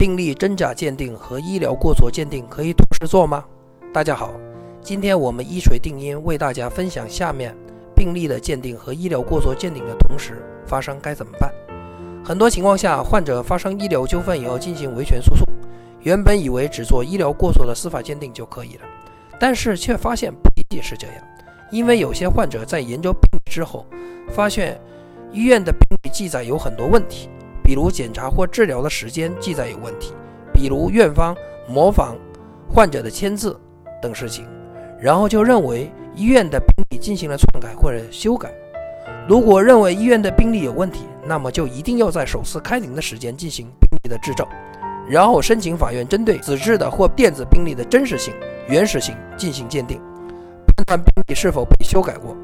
病例真假鉴定和医疗过错鉴定可以同时做吗？大家好，今天我们一锤定音为大家分享下面病例的鉴定和医疗过错鉴定的同时发生该怎么办。很多情况下，患者发生医疗纠纷以后进行维权诉讼，原本以为只做医疗过错的司法鉴定就可以了，但是却发现不一定是这样，因为有些患者在研究病例之后，发现医院的病历记载有很多问题。比如检查或治疗的时间记载有问题，比如院方模仿患者的签字等事情，然后就认为医院的病历进行了篡改或者修改。如果认为医院的病历有问题，那么就一定要在首次开庭的时间进行病历的质证，然后申请法院针对纸质的或电子病历的真实性、原始性进行鉴定，判断病历是否被修改过。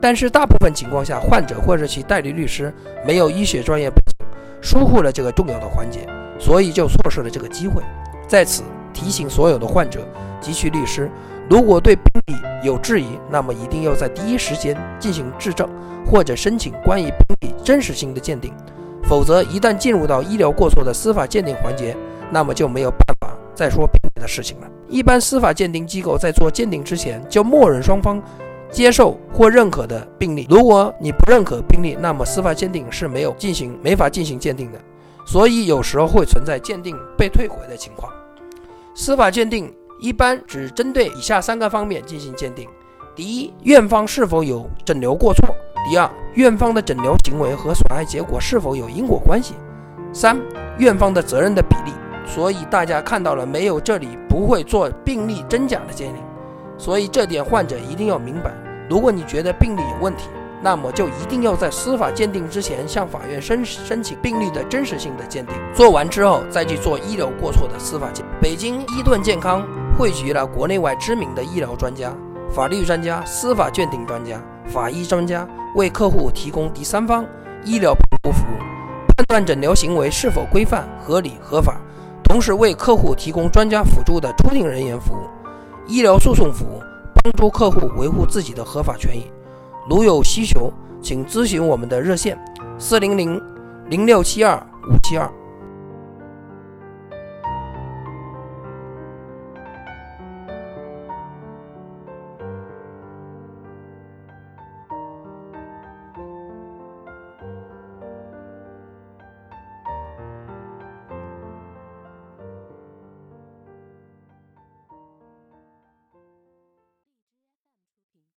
但是大部分情况下，患者或者其代理律师没有医学专业。疏忽了这个重要的环节，所以就错失了这个机会。在此提醒所有的患者及其律师，如果对病历有质疑，那么一定要在第一时间进行质证，或者申请关于病历真实性的鉴定。否则，一旦进入到医疗过错的司法鉴定环节，那么就没有办法再说病历的事情了。一般司法鉴定机构在做鉴定之前，就默认双方。接受或认可的病例，如果你不认可病例，那么司法鉴定是没有进行、没法进行鉴定的。所以有时候会存在鉴定被退回的情况。司法鉴定一般只针对以下三个方面进行鉴定：第一，院方是否有诊疗过错；第二，院方的诊疗行为和损害结果是否有因果关系；三，院方的责任的比例。所以大家看到了没有？这里不会做病例真假的鉴定。所以这点患者一定要明白。如果你觉得病历有问题，那么就一定要在司法鉴定之前向法院申申请病历的真实性的鉴定。做完之后再去做医疗过错的司法鉴。北京伊顿健康汇聚了国内外知名的医疗专家、法律专家、司法鉴定专家、法医专家，为客户提供第三方医疗评估服务，判断诊疗行为是否规范、合理、合法，同时为客户提供专家辅助的出庭人员服务。医疗诉讼服务，帮助客户维护自己的合法权益。如有需求，请咨询我们的热线：四零零零六七二五七二。